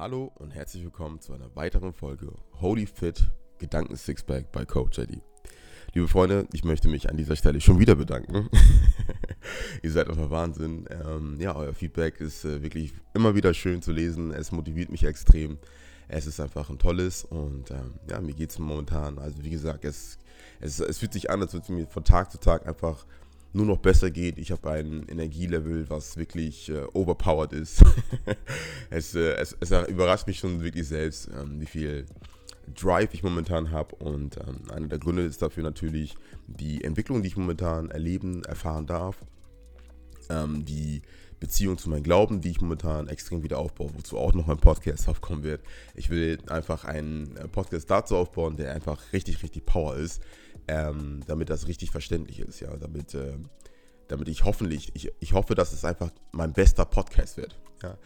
Hallo und herzlich willkommen zu einer weiteren Folge Holy Fit Gedanken Sixpack bei Coach Eddie. Liebe Freunde, ich möchte mich an dieser Stelle schon wieder bedanken. Ihr seid einfach Wahnsinn. Ähm, ja, euer Feedback ist äh, wirklich immer wieder schön zu lesen. Es motiviert mich extrem. Es ist einfach ein tolles und ähm, ja, mir geht es momentan, also wie gesagt, es, es, es fühlt sich an, als würde es mir von Tag zu Tag einfach nur noch besser geht. Ich habe ein Energielevel, was wirklich äh, overpowered ist. es, äh, es, es, überrascht mich schon wirklich selbst, ähm, wie viel Drive ich momentan habe. Und ähm, einer der Gründe ist dafür natürlich die Entwicklung, die ich momentan erleben, erfahren darf. Ähm, die Beziehung zu meinem Glauben, die ich momentan extrem wieder aufbaue, wozu auch noch ein Podcast aufkommen wird. Ich will einfach einen äh, Podcast dazu aufbauen, der einfach richtig, richtig Power ist, ähm, damit das richtig verständlich ist, ja, damit, äh, damit ich hoffentlich, ich, ich hoffe, dass es einfach mein bester Podcast wird. Ja.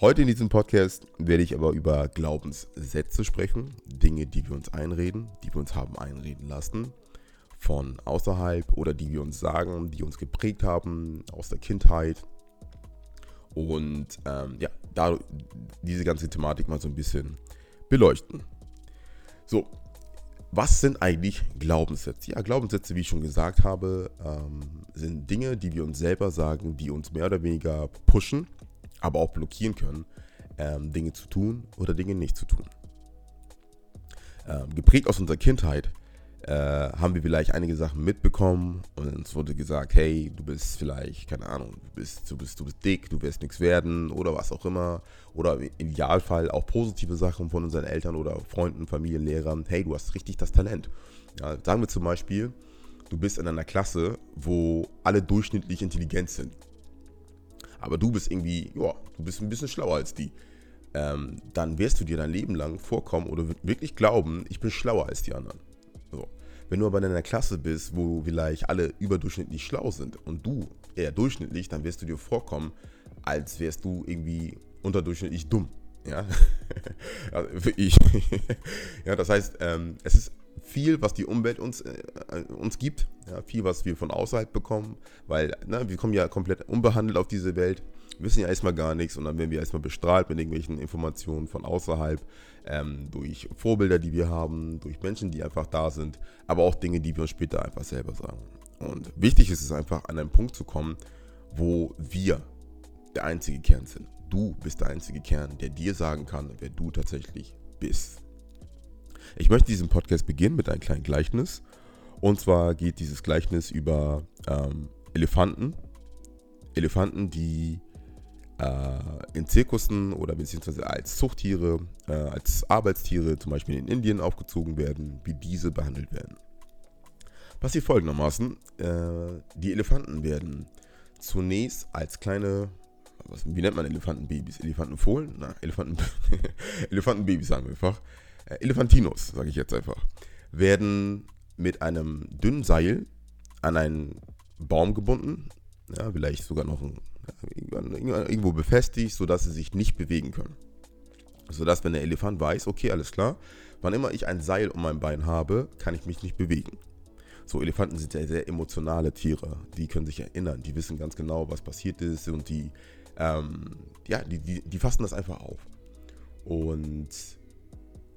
Heute in diesem Podcast werde ich aber über Glaubenssätze sprechen, Dinge, die wir uns einreden, die wir uns haben einreden lassen, von außerhalb oder die wir uns sagen, die uns geprägt haben aus der Kindheit. Und ähm, ja, da diese ganze Thematik mal so ein bisschen beleuchten. So, was sind eigentlich Glaubenssätze? Ja, Glaubenssätze, wie ich schon gesagt habe, ähm, sind Dinge, die wir uns selber sagen, die uns mehr oder weniger pushen, aber auch blockieren können, ähm, Dinge zu tun oder Dinge nicht zu tun. Ähm, geprägt aus unserer Kindheit äh, haben wir vielleicht einige Sachen mitbekommen und uns wurde gesagt, hey, du bist vielleicht, keine Ahnung, du bist, du bist, du bist dick, du wirst nichts werden oder was auch immer. Oder im Idealfall auch positive Sachen von unseren Eltern oder Freunden, Familien, Lehrern, hey, du hast richtig das Talent. Ja, sagen wir zum Beispiel, du bist in einer Klasse, wo alle durchschnittlich intelligent sind. Aber du bist irgendwie, ja, du bist ein bisschen schlauer als die. Ähm, dann wirst du dir dein Leben lang vorkommen oder wirklich glauben, ich bin schlauer als die anderen. So. Wenn du aber in einer Klasse bist, wo vielleicht alle überdurchschnittlich schlau sind und du eher durchschnittlich, dann wirst du dir vorkommen, als wärst du irgendwie unterdurchschnittlich dumm. Ja, also ich. ja das heißt, ähm, es ist viel, was die Umwelt uns, äh, uns gibt, ja, viel, was wir von außerhalb bekommen, weil na, wir kommen ja komplett unbehandelt auf diese Welt, wissen ja erstmal gar nichts und dann werden wir erstmal bestrahlt mit irgendwelchen Informationen von außerhalb, ähm, durch Vorbilder, die wir haben, durch Menschen, die einfach da sind, aber auch Dinge, die wir uns später einfach selber sagen. Und wichtig ist es einfach, an einen Punkt zu kommen, wo wir der einzige Kern sind. Du bist der einzige Kern, der dir sagen kann, wer du tatsächlich bist. Ich möchte diesen Podcast beginnen mit einem kleinen Gleichnis. Und zwar geht dieses Gleichnis über ähm, Elefanten. Elefanten, die in Zirkussen oder beziehungsweise als Zuchttiere, äh, als Arbeitstiere zum Beispiel in Indien aufgezogen werden, wie diese behandelt werden. Passiert folgendermaßen, äh, die Elefanten werden zunächst als kleine, wie nennt man Elefantenbabys? Elefantenfohlen? Na, Elefanten, Elefantenbabys sagen wir einfach. Äh, Elefantinos, sage ich jetzt einfach, werden mit einem dünnen Seil an einen Baum gebunden, ja, vielleicht sogar noch ein, irgendwo befestigt, sodass sie sich nicht bewegen können. Sodass, wenn der Elefant weiß, okay, alles klar, wann immer ich ein Seil um mein Bein habe, kann ich mich nicht bewegen. So, Elefanten sind ja sehr emotionale Tiere. Die können sich erinnern, die wissen ganz genau, was passiert ist und die, ähm, ja, die, die, die fassen das einfach auf. Und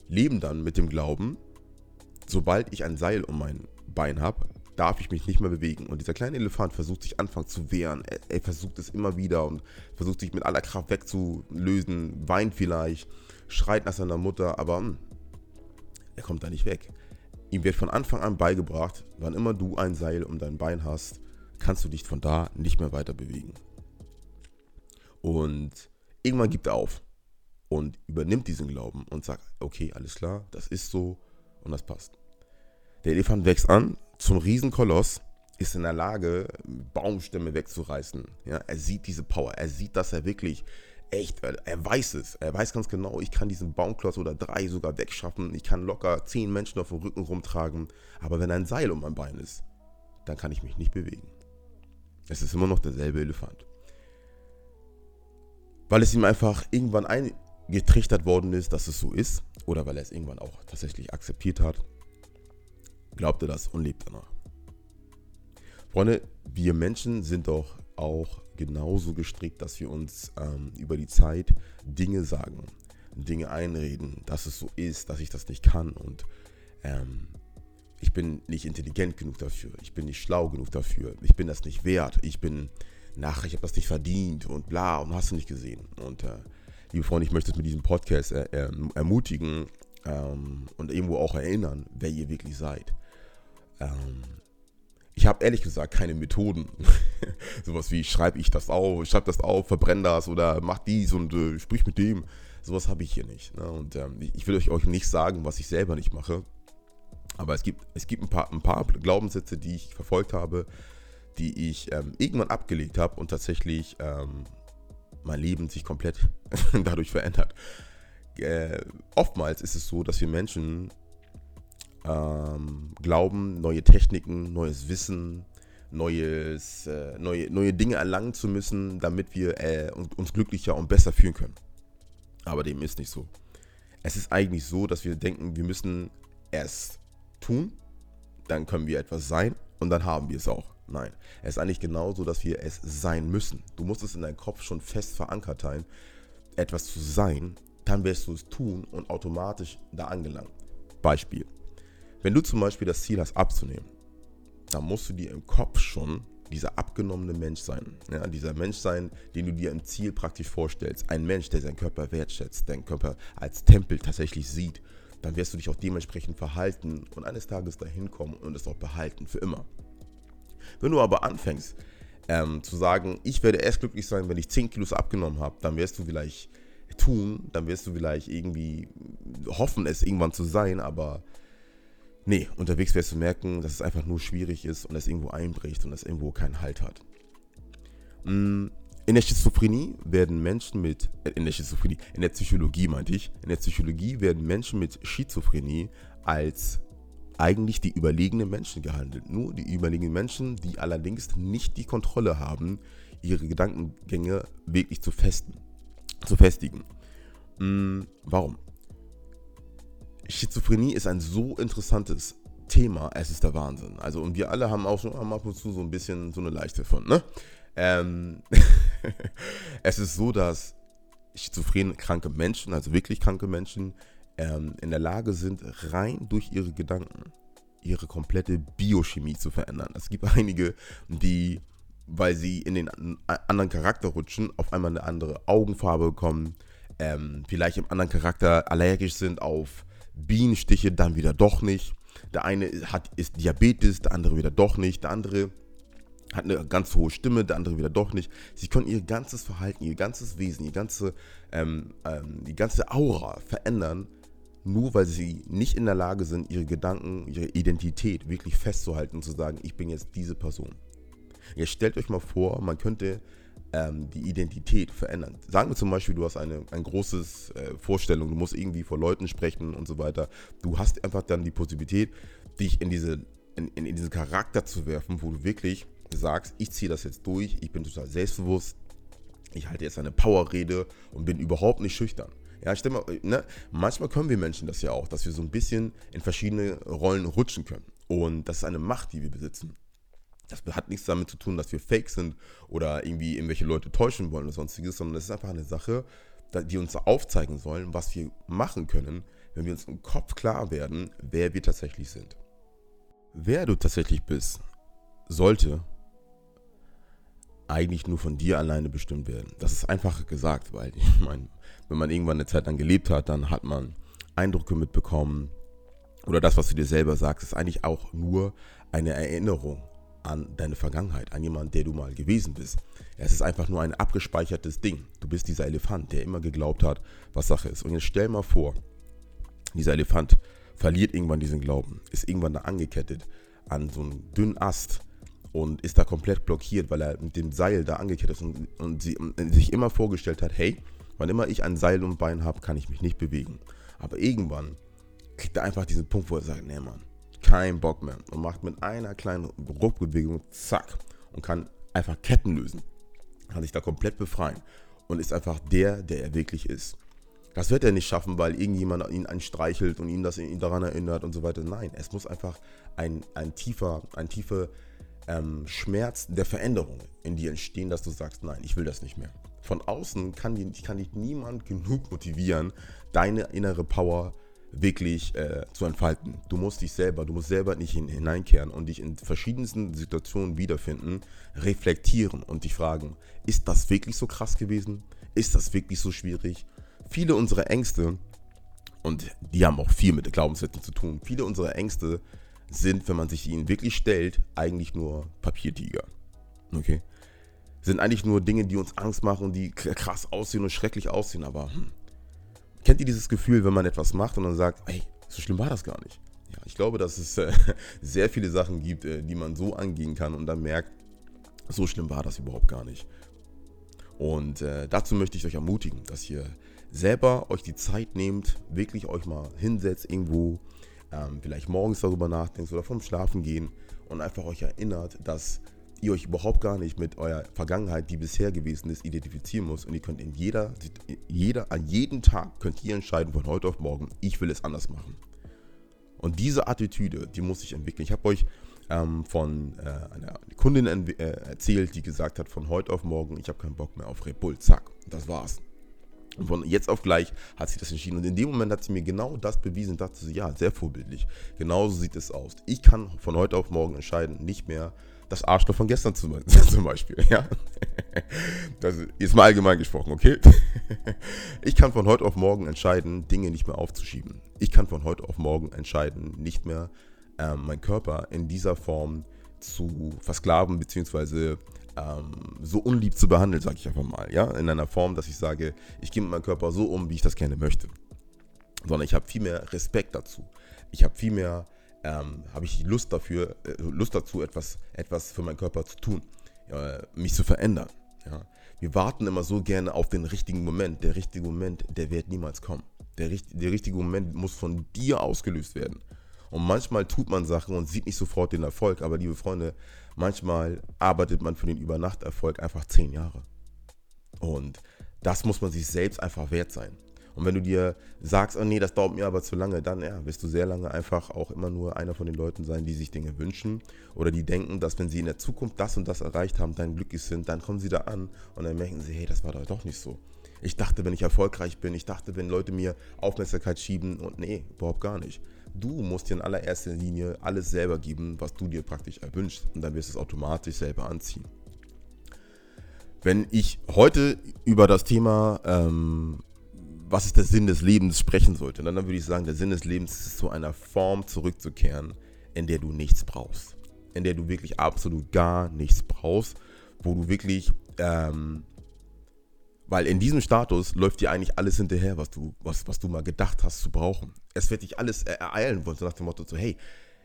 leben dann mit dem Glauben, sobald ich ein Seil um mein Bein habe, darf ich mich nicht mehr bewegen. Und dieser kleine Elefant versucht sich anfangs zu wehren. Er, er, versucht es immer wieder und versucht sich mit aller Kraft wegzulösen, weint vielleicht, schreit nach seiner Mutter, aber mh, hm, er kommt da nicht weg. Ihm wird von Anfang an beigebracht, wann immer du ein Seil um dein Bein hast, kannst du dich von da nicht mehr weiter bewegen. Und irgendwann gibt er auf und übernimmt diesen Glauben und sagt, okay, alles klar, das ist so und das passt. Der Elefant wächst an zum Riesenkoloss, ist in der Lage, Baumstämme wegzureißen. Ja, er sieht diese Power, er sieht, dass er wirklich echt, er weiß es. Er weiß ganz genau, ich kann diesen Baumklotz oder drei sogar wegschaffen. Ich kann locker zehn Menschen auf dem Rücken rumtragen. Aber wenn ein Seil um mein Bein ist, dann kann ich mich nicht bewegen. Es ist immer noch derselbe Elefant. Weil es ihm einfach irgendwann ein, getrichtert worden ist, dass es so ist, oder weil er es irgendwann auch tatsächlich akzeptiert hat, glaubt er das und lebt danach. Freunde, wir Menschen sind doch auch genauso gestrickt, dass wir uns ähm, über die Zeit Dinge sagen. Dinge einreden, dass es so ist, dass ich das nicht kann und ähm, ich bin nicht intelligent genug dafür, ich bin nicht schlau genug dafür, ich bin das nicht wert, ich bin nach, ich habe das nicht verdient und bla und hast du nicht gesehen. Und äh, liebe Freunde, ich möchte es mit diesem Podcast äh, äh, ermutigen ähm, und irgendwo auch erinnern, wer ihr wirklich seid. Ähm, ich habe ehrlich gesagt keine Methoden. Sowas wie schreibe ich das auf, schreib das auf, verbrenne das oder mach dies und äh, sprich mit dem. Sowas habe ich hier nicht. Ne? Und ähm, ich will euch, euch nicht sagen, was ich selber nicht mache. Aber es gibt, es gibt ein, paar, ein paar Glaubenssätze, die ich verfolgt habe, die ich ähm, irgendwann abgelegt habe und tatsächlich ähm, mein Leben sich komplett dadurch verändert. Äh, oftmals ist es so, dass wir Menschen ähm, glauben, neue Techniken, neues Wissen, neues, äh, neue, neue Dinge erlangen zu müssen, damit wir äh, uns glücklicher und besser fühlen können. Aber dem ist nicht so. Es ist eigentlich so, dass wir denken, wir müssen es tun, dann können wir etwas sein und dann haben wir es auch. Nein, es ist eigentlich genauso, dass wir es sein müssen. Du musst es in deinem Kopf schon fest verankert sein, etwas zu sein, dann wirst du es tun und automatisch da angelangen. Beispiel. Wenn du zum Beispiel das Ziel hast, abzunehmen, dann musst du dir im Kopf schon dieser abgenommene Mensch sein. Ja, dieser Mensch sein, den du dir im Ziel praktisch vorstellst. Ein Mensch, der seinen Körper wertschätzt, deinen Körper als Tempel tatsächlich sieht. Dann wirst du dich auch dementsprechend verhalten und eines Tages dahin kommen und es auch behalten, für immer. Wenn du aber anfängst ähm, zu sagen, ich werde erst glücklich sein, wenn ich 10 Kilos abgenommen habe, dann wirst du vielleicht tun, dann wirst du vielleicht irgendwie hoffen, es irgendwann zu sein, aber nee, unterwegs wirst du merken, dass es einfach nur schwierig ist und es irgendwo einbricht und es irgendwo keinen Halt hat. Mm, in der Schizophrenie werden Menschen mit, äh, in der Schizophrenie, in der Psychologie meinte ich, in der Psychologie werden Menschen mit Schizophrenie als eigentlich die überlegenen Menschen gehandelt. Nur die überlegenen Menschen, die allerdings nicht die Kontrolle haben, ihre Gedankengänge wirklich zu, festen, zu festigen. Hm, warum? Schizophrenie ist ein so interessantes Thema, es ist der Wahnsinn. Also, und wir alle haben auch schon ab und zu so ein bisschen so eine leichte von, ne? Ähm, es ist so, dass schizophren kranke Menschen, also wirklich kranke Menschen, ähm, in der Lage sind, rein durch ihre Gedanken ihre komplette Biochemie zu verändern. Es gibt einige, die, weil sie in den anderen Charakter rutschen, auf einmal eine andere Augenfarbe bekommen, ähm, vielleicht im anderen Charakter allergisch sind auf Bienenstiche, dann wieder doch nicht. Der eine hat, ist Diabetes, der andere wieder doch nicht. Der andere hat eine ganz hohe Stimme, der andere wieder doch nicht. Sie können ihr ganzes Verhalten, ihr ganzes Wesen, ihr ganze, ähm, ähm, die ganze Aura verändern, nur weil sie nicht in der Lage sind, ihre Gedanken, ihre Identität wirklich festzuhalten und zu sagen, ich bin jetzt diese Person. Jetzt stellt euch mal vor, man könnte ähm, die Identität verändern. Sagen wir zum Beispiel, du hast eine ein großes äh, Vorstellung, du musst irgendwie vor Leuten sprechen und so weiter. Du hast einfach dann die Possibilität, dich in, diese, in, in, diesen Charakter zu werfen, wo du wirklich sagst, ich ziehe das jetzt durch, ich bin total selbstbewusst, ich halte jetzt eine Powerrede und bin überhaupt nicht schüchtern. Ja, stell mal, ne? manchmal können wir Menschen das ja auch, dass wir so ein bisschen in verschiedene Rollen rutschen können. Und das ist eine Macht, die wir besitzen. Das hat nichts damit zu tun, dass wir fake sind oder irgendwie irgendwelche Leute täuschen wollen oder sonstiges, sondern es ist einfach eine Sache, die uns aufzeigen sollen, was wir machen können, wenn wir uns im Kopf klar werden, wer wir tatsächlich sind. Wer du tatsächlich bist, sollte eigentlich nur von dir alleine bestimmt werden. Das ist einfach gesagt, weil ich meine, wenn man irgendwann eine Zeit lang gelebt hat, dann hat man Eindrücke mitbekommen oder das, was du dir selber sagst, ist eigentlich auch nur eine Erinnerung an deine Vergangenheit, an jemanden, der du mal gewesen bist. Es ist einfach nur ein abgespeichertes Ding. Du bist dieser Elefant, der immer geglaubt hat, was Sache ist. Und jetzt stell mal vor, dieser Elefant verliert irgendwann diesen Glauben, ist irgendwann da angekettet an so einen dünnen Ast und ist da komplett blockiert, weil er mit dem Seil da angekettet ist und, und, sie, und sich immer vorgestellt hat, hey, Wann immer ich ein Seil und Bein habe, kann ich mich nicht bewegen. Aber irgendwann kriegt er einfach diesen Punkt, wo er sagt, nee Mann, kein Bock mehr. Und macht mit einer kleinen Ruckbewegung, zack, und kann einfach Ketten lösen. Kann sich da komplett befreien. Und ist einfach der, der er wirklich ist. Das wird er nicht schaffen, weil irgendjemand ihn anstreichelt und ihn das ihn daran erinnert und so weiter. Nein, es muss einfach ein, ein tiefer, ein tiefer ähm, Schmerz der Veränderung in dir entstehen, dass du sagst, nein, ich will das nicht mehr. Von außen kann, kann dich niemand genug motivieren, deine innere Power wirklich äh, zu entfalten. Du musst dich selber, du musst selber nicht hin, hineinkehren und dich in verschiedensten Situationen wiederfinden, reflektieren und dich fragen, ist das wirklich so krass gewesen? Ist das wirklich so schwierig? Viele unserer Ängste, und die haben auch viel mit Glaubenssätzen zu tun, viele unserer Ängste sind, wenn man sich ihnen wirklich stellt, eigentlich nur Papiertiger. Okay? Sind eigentlich nur Dinge, die uns Angst machen, die krass aussehen und schrecklich aussehen, aber hm, Kennt ihr dieses Gefühl, wenn man etwas macht und dann sagt, hey, so schlimm war das gar nicht? Ja, ich glaube, dass es äh, sehr viele Sachen gibt, äh, die man so angehen kann und dann merkt, so schlimm war das überhaupt gar nicht. Und äh, dazu möchte ich euch ermutigen, dass ihr selber euch die Zeit nehmt, wirklich euch mal hinsetzt irgendwo, ähm, vielleicht morgens darüber nachdenkt oder vom Schlafen gehen und einfach euch erinnert, dass ihr euch überhaupt gar nicht mit eurer Vergangenheit, die bisher gewesen ist, identifizieren muss. Und ihr könnt in jeder, jeder, an jedem Tag könnt ihr entscheiden von heute auf morgen, ich will es anders machen. Und diese Attitüde, die muss ich entwickeln. Ich habe euch ähm, von äh, einer Kundin äh, erzählt, die gesagt hat, von heute auf morgen, ich habe keinen Bock mehr auf Red Bull. Zack, das war's. Und von jetzt auf gleich hat sie das entschieden. Und in dem Moment hat sie mir genau das bewiesen und dachte sie, ja, sehr vorbildlich. Genauso sieht es aus. Ich kann von heute auf morgen entscheiden, nicht mehr das Arschloch von gestern zum, zum Beispiel. Ja? Das ist mal allgemein gesprochen, okay? Ich kann von heute auf morgen entscheiden, Dinge nicht mehr aufzuschieben. Ich kann von heute auf morgen entscheiden, nicht mehr ähm, meinen Körper in dieser Form zu versklaven, beziehungsweise ähm, so unlieb zu behandeln, sage ich einfach mal. Ja? In einer Form, dass ich sage, ich gehe mit meinem Körper so um, wie ich das gerne möchte. Sondern ich habe viel mehr Respekt dazu. Ich habe viel mehr ähm, habe ich Lust dafür, äh, Lust dazu, etwas, etwas für meinen Körper zu tun, äh, mich zu verändern. Ja. Wir warten immer so gerne auf den richtigen Moment. Der richtige Moment, der wird niemals kommen. Der, der richtige Moment muss von dir ausgelöst werden. Und manchmal tut man Sachen und sieht nicht sofort den Erfolg, aber liebe Freunde, manchmal arbeitet man für den Übernachterfolg einfach zehn Jahre. Und das muss man sich selbst einfach wert sein. Und wenn du dir sagst, oh nee, das dauert mir aber zu lange, dann ja, wirst du sehr lange einfach auch immer nur einer von den Leuten sein, die sich Dinge wünschen oder die denken, dass wenn sie in der Zukunft das und das erreicht haben, dann glücklich sind, dann kommen sie da an und dann merken sie, hey, das war doch nicht so. Ich dachte, wenn ich erfolgreich bin, ich dachte, wenn Leute mir Aufmerksamkeit schieben und nee, überhaupt gar nicht. Du musst dir in allererster Linie alles selber geben, was du dir praktisch erwünschst und dann wirst du es automatisch selber anziehen. Wenn ich heute über das Thema ähm, was ist der Sinn des Lebens sprechen sollte, dann würde ich sagen, der Sinn des Lebens ist zu einer Form zurückzukehren, in der du nichts brauchst. In der du wirklich absolut gar nichts brauchst, wo du wirklich, ähm, weil in diesem Status läuft dir eigentlich alles hinterher, was du, was, was du mal gedacht hast zu brauchen. Es wird dich alles ereilen wollen, so nach dem Motto, so, hey,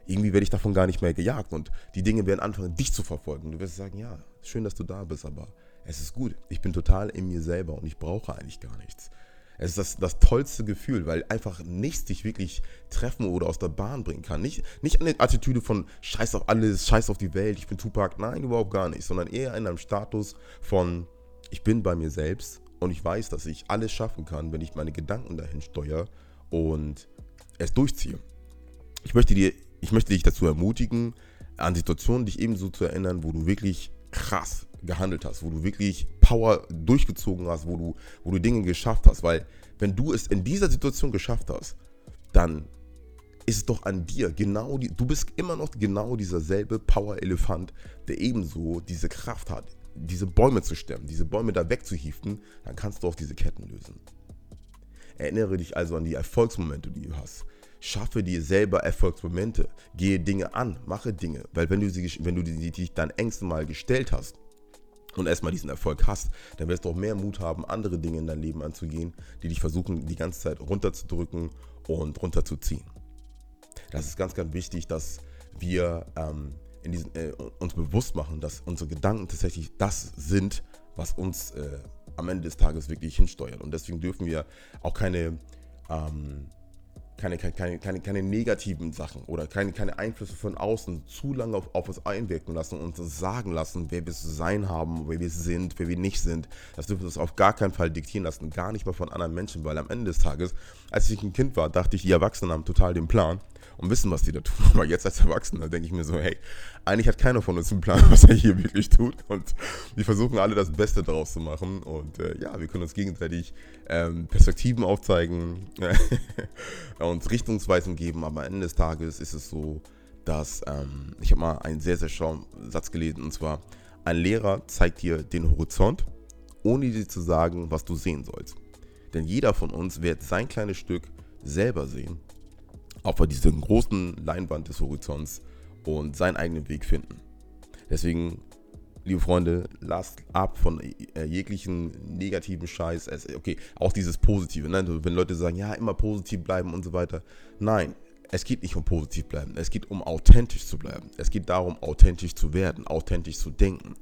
irgendwie werde ich davon gar nicht mehr gejagt und die Dinge werden anfangen, dich zu verfolgen. Du wirst sagen, ja, schön, dass du da bist, aber es ist gut. Ich bin total in mir selber und ich brauche eigentlich gar nichts. Es ist das, das tollste Gefühl, weil einfach nichts dich wirklich treffen oder aus der Bahn bringen kann. Nicht, nicht eine Attitüde von Scheiß auf alles, Scheiß auf die Welt, ich bin Tupac. Nein, überhaupt gar nicht. Sondern eher in einem Status von ich bin bei mir selbst und ich weiß, dass ich alles schaffen kann, wenn ich meine Gedanken dahin steuere und es durchziehe. Ich möchte, dir, ich möchte dich dazu ermutigen, an Situationen dich ebenso zu erinnern, wo du wirklich krass gehandelt hast, wo du wirklich Power durchgezogen hast, wo du, wo du Dinge geschafft hast. Weil wenn du es in dieser Situation geschafft hast, dann ist es doch an dir. Genau die, du bist immer noch genau dieser selbe Power-Elefant, der ebenso diese Kraft hat, diese Bäume zu stemmen, diese Bäume da wegzuhieven, dann kannst du auch diese Ketten lösen. Erinnere dich also an die Erfolgsmomente, die du hast. Schaffe dir selber Erfolgsmomente. Gehe Dinge an, mache Dinge. Weil wenn du, sie, wenn du dich deinen Ängsten mal gestellt hast, und erstmal diesen Erfolg hast, dann wirst du auch mehr Mut haben, andere Dinge in dein Leben anzugehen, die dich versuchen, die ganze Zeit runterzudrücken und runterzuziehen. Das ist ganz, ganz wichtig, dass wir ähm, diesen, äh, uns bewusst machen, dass unsere Gedanken tatsächlich das sind, was uns äh, am Ende des Tages wirklich hinsteuert. Und deswegen dürfen wir auch keine ähm, keine, keine, keine, keine negativen Sachen oder keine, keine Einflüsse von außen zu lange auf, auf uns einwirken lassen und uns sagen lassen, wer wir zu sein haben, wer wir sind, wer wir nicht sind. Das dürfen wir uns auf gar keinen Fall diktieren lassen, gar nicht mal von anderen Menschen, weil am Ende des Tages, als ich ein Kind war, dachte ich, die Erwachsenen haben total den Plan und wissen, was die da tun. Aber jetzt als Erwachsener denke ich mir so, hey, eigentlich hat keiner von uns einen Plan, was er hier wirklich tut. Und wir versuchen alle das Beste daraus zu machen. Und äh, ja, wir können uns gegenseitig ähm, Perspektiven aufzeigen, uns Richtungsweisen geben. Aber am Ende des Tages ist es so, dass ähm, ich habe mal einen sehr, sehr schlauen Satz gelesen. Und zwar, ein Lehrer zeigt dir den Horizont, ohne dir zu sagen, was du sehen sollst. Denn jeder von uns wird sein kleines Stück selber sehen auf dieser großen Leinwand des Horizonts und seinen eigenen Weg finden. Deswegen, liebe Freunde, lasst ab von äh, jeglichen negativen Scheiß. Okay, auch dieses Positive. Ne? Wenn Leute sagen, ja, immer positiv bleiben und so weiter. Nein, es geht nicht um positiv bleiben. Es geht um authentisch zu bleiben. Es geht darum, authentisch zu werden, authentisch zu denken.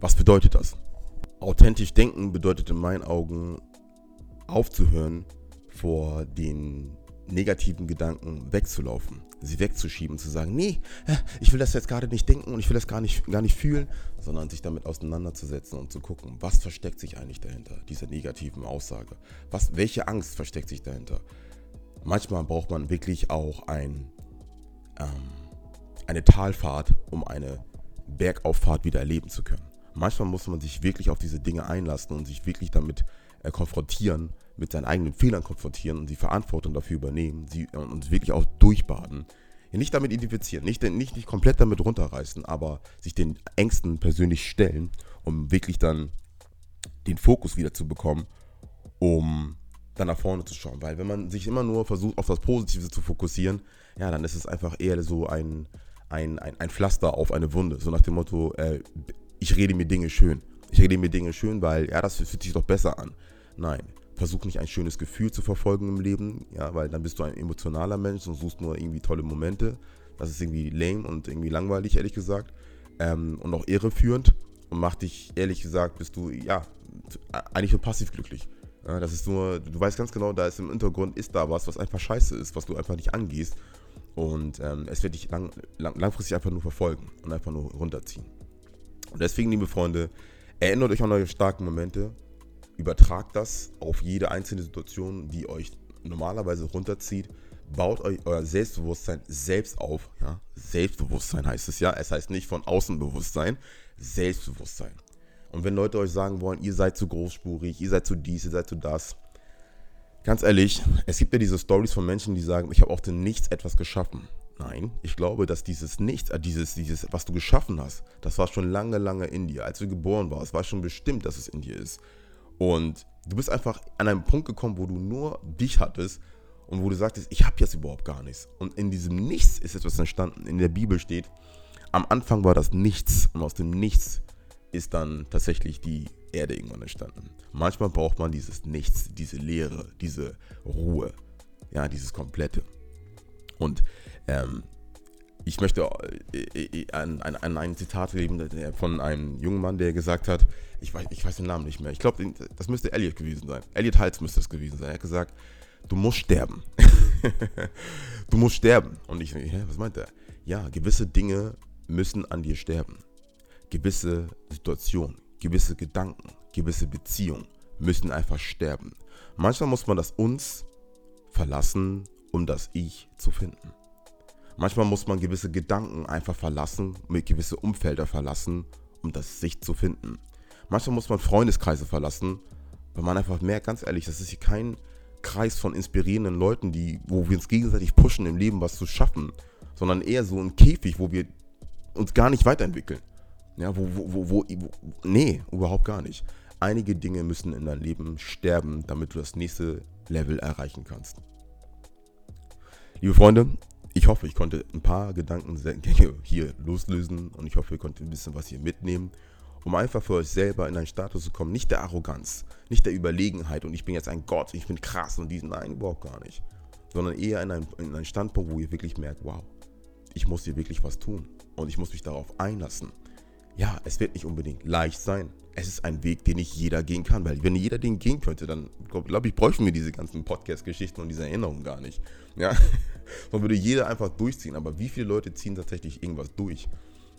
Was bedeutet das? Authentisch denken bedeutet in meinen Augen aufzuhören vor den negativen Gedanken wegzulaufen, sie wegzuschieben, zu sagen, nee, ich will das jetzt gerade nicht denken und ich will das gar nicht, gar nicht fühlen, sondern sich damit auseinanderzusetzen und zu gucken, was versteckt sich eigentlich dahinter, diese negativen Aussage, was, welche Angst versteckt sich dahinter. Manchmal braucht man wirklich auch ein, ähm, eine Talfahrt, um eine Bergauffahrt wieder erleben zu können. Manchmal muss man sich wirklich auf diese Dinge einlassen und sich wirklich damit äh, konfrontieren, mit seinen eigenen Fehlern konfrontieren und die Verantwortung dafür übernehmen, sie äh, uns wirklich auch durchbaden. Nicht damit identifizieren, nicht, nicht, nicht komplett damit runterreißen, aber sich den Ängsten persönlich stellen, um wirklich dann den Fokus wieder zu bekommen, um dann nach vorne zu schauen. Weil wenn man sich immer nur versucht, auf das Positive zu fokussieren, ja, dann ist es einfach eher so ein, ein, ein, ein Pflaster auf eine Wunde. So nach dem Motto, äh, ich rede mir Dinge schön. Ich rede mir Dinge schön, weil, ja, das fühlt sich doch besser an. Nein, versuch nicht ein schönes Gefühl zu verfolgen im Leben, ja, weil dann bist du ein emotionaler Mensch und suchst nur irgendwie tolle Momente. Das ist irgendwie lame und irgendwie langweilig, ehrlich gesagt. Ähm, und auch irreführend und macht dich, ehrlich gesagt, bist du, ja, eigentlich nur passiv glücklich. Ja, das ist nur, du weißt ganz genau, da ist im Hintergrund, ist da was, was einfach scheiße ist, was du einfach nicht angehst. Und ähm, es wird dich lang, lang, langfristig einfach nur verfolgen und einfach nur runterziehen. Und deswegen, liebe Freunde, erinnert euch an eure starken Momente, übertragt das auf jede einzelne Situation, die euch normalerweise runterzieht. Baut euch euer Selbstbewusstsein selbst auf. Ja? Selbstbewusstsein heißt es ja. Es heißt nicht von Außenbewusstsein, Selbstbewusstsein. Und wenn Leute euch sagen wollen, ihr seid zu großspurig, ihr seid zu dies, ihr seid zu das. Ganz ehrlich, es gibt ja diese Stories von Menschen, die sagen, ich habe auch dem Nichts etwas geschaffen. Nein, ich glaube, dass dieses Nichts, äh, dieses, dieses, was du geschaffen hast, das war schon lange, lange in dir. Als du geboren warst, war schon bestimmt, dass es in dir ist. Und du bist einfach an einen Punkt gekommen, wo du nur dich hattest und wo du sagtest, ich habe jetzt überhaupt gar nichts. Und in diesem Nichts ist etwas entstanden. In der Bibel steht, am Anfang war das Nichts und aus dem Nichts ist dann tatsächlich die Erde irgendwann entstanden. Manchmal braucht man dieses Nichts, diese Leere, diese Ruhe, ja, dieses Komplette. Und ähm, ich möchte äh, äh, an, an, an, ein Zitat leben von einem jungen Mann, der gesagt hat, ich weiß, ich weiß den Namen nicht mehr, ich glaube, das müsste Elliot gewesen sein. Elliot Hals müsste es gewesen sein. Er hat gesagt, du musst sterben. du musst sterben. Und ich, hä, was meint er? Ja, gewisse Dinge müssen an dir sterben. Gewisse Situationen, gewisse Gedanken, gewisse Beziehungen müssen einfach sterben. Manchmal muss man das Uns verlassen, um das Ich zu finden. Manchmal muss man gewisse Gedanken einfach verlassen, mit gewisse Umfelder verlassen, um das Sich zu finden. Manchmal muss man Freundeskreise verlassen, weil man einfach merkt, ganz ehrlich, das ist hier kein Kreis von inspirierenden Leuten, die, wo wir uns gegenseitig pushen, im Leben was zu schaffen, sondern eher so ein Käfig, wo wir uns gar nicht weiterentwickeln. Ja, wo, wo, wo, wo, nee, überhaupt gar nicht. Einige Dinge müssen in deinem Leben sterben, damit du das nächste Level erreichen kannst. Liebe Freunde, ich hoffe, ich konnte ein paar Gedankengänge hier loslösen und ich hoffe, ihr konntet ein bisschen was hier mitnehmen, um einfach für euch selber in einen Status zu kommen, nicht der Arroganz, nicht der Überlegenheit und ich bin jetzt ein Gott, ich bin krass und diesen, nein, überhaupt gar nicht, sondern eher in einen, in einen Standpunkt, wo ihr wirklich merkt, wow, ich muss hier wirklich was tun und ich muss mich darauf einlassen. Ja, es wird nicht unbedingt leicht sein. Es ist ein Weg, den nicht jeder gehen kann, weil wenn jeder den gehen könnte, dann glaube ich, bräuchten wir diese ganzen Podcast-Geschichten und diese Erinnerungen gar nicht. Ja, dann würde jeder einfach durchziehen. Aber wie viele Leute ziehen tatsächlich irgendwas durch?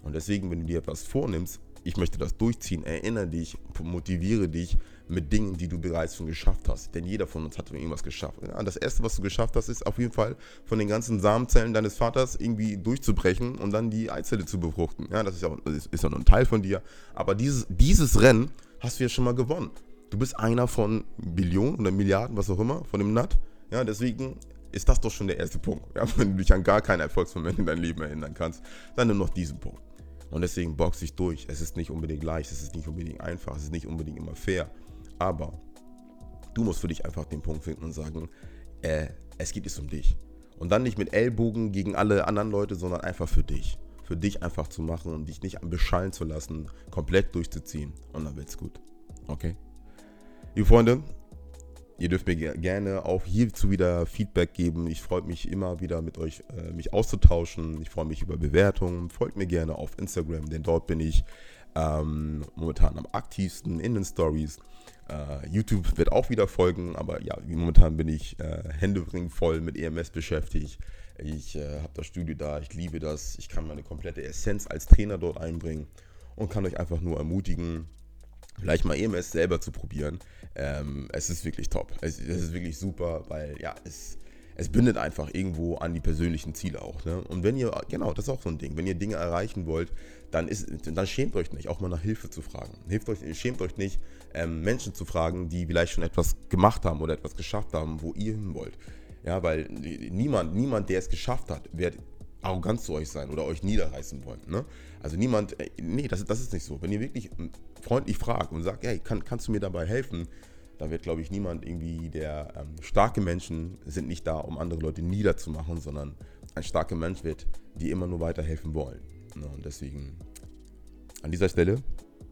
Und deswegen, wenn du dir etwas vornimmst, ich möchte das durchziehen. Erinnere dich, motiviere dich mit Dingen, die du bereits schon geschafft hast. Denn jeder von uns hat irgendwas geschafft. Das Erste, was du geschafft hast, ist auf jeden Fall von den ganzen Samenzellen deines Vaters irgendwie durchzubrechen und dann die Eizelle zu befruchten. Ja, das ist ja ist, ja nur ein Teil von dir. Aber dieses, dieses Rennen hast du ja schon mal gewonnen. Du bist einer von Billionen oder Milliarden, was auch immer, von dem NAT. Ja, deswegen ist das doch schon der erste Punkt. Ja, wenn du dich an gar keinen Erfolgsmoment in deinem Leben erinnern kannst, dann nur noch diesen Punkt. Und deswegen box dich durch. Es ist nicht unbedingt leicht, es ist nicht unbedingt einfach, es ist nicht unbedingt immer fair. Aber du musst für dich einfach den Punkt finden und sagen, äh, es geht jetzt um dich. Und dann nicht mit Ellbogen gegen alle anderen Leute, sondern einfach für dich. Für dich einfach zu machen und dich nicht beschallen zu lassen, komplett durchzuziehen. Und dann wird's gut. Okay? Liebe Freunde, Ihr dürft mir gerne auch hierzu wieder Feedback geben. Ich freue mich immer wieder mit euch, äh, mich auszutauschen. Ich freue mich über Bewertungen. Folgt mir gerne auf Instagram, denn dort bin ich ähm, momentan am aktivsten in den Stories. Äh, YouTube wird auch wieder folgen, aber ja, momentan bin ich äh, händeringend voll mit EMS beschäftigt. Ich äh, habe das Studio da, ich liebe das. Ich kann meine komplette Essenz als Trainer dort einbringen und kann euch einfach nur ermutigen, vielleicht mal EMS selber zu probieren. Ähm, es ist wirklich top. Es, es, ist wirklich super, weil ja, es, es bindet einfach irgendwo an die persönlichen Ziele auch. Ne? Und wenn ihr, genau, das ist auch so ein Ding, wenn ihr Dinge erreichen wollt, dann, ist, dann schämt euch nicht, auch mal nach Hilfe zu fragen. Hilft euch, schämt euch nicht, ähm, Menschen zu fragen, die vielleicht schon etwas gemacht haben oder etwas geschafft haben, wo ihr hin wollt. Ja, weil niemand, niemand, der es geschafft hat, wird arrogant zu euch sein oder euch niederreißen wollen. Ne? Also niemand, äh, nee, das, das ist nicht so. Wenn ihr wirklich freundlich fragt und sagt, hey, kann, kannst du mir dabei helfen, dann wird, glaube ich, niemand irgendwie, der ähm, starke Menschen sind nicht da, um andere Leute niederzumachen, sondern ein starker Mensch wird, die immer nur weiterhelfen wollen. Ne? Und deswegen an dieser Stelle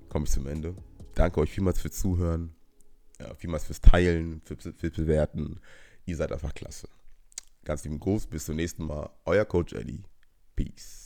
komme ich zum Ende. Danke euch vielmals fürs Zuhören, ja, vielmals fürs Teilen, fürs, fürs Bewerten. Ihr seid einfach klasse. Ganz lieben Gruß, bis zum nächsten Mal. Euer Coach Eddie. Peace.